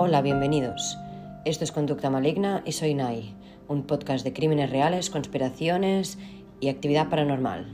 Hola, bienvenidos. Esto es Conducta Maligna y soy Nai, un podcast de crímenes reales, conspiraciones y actividad paranormal.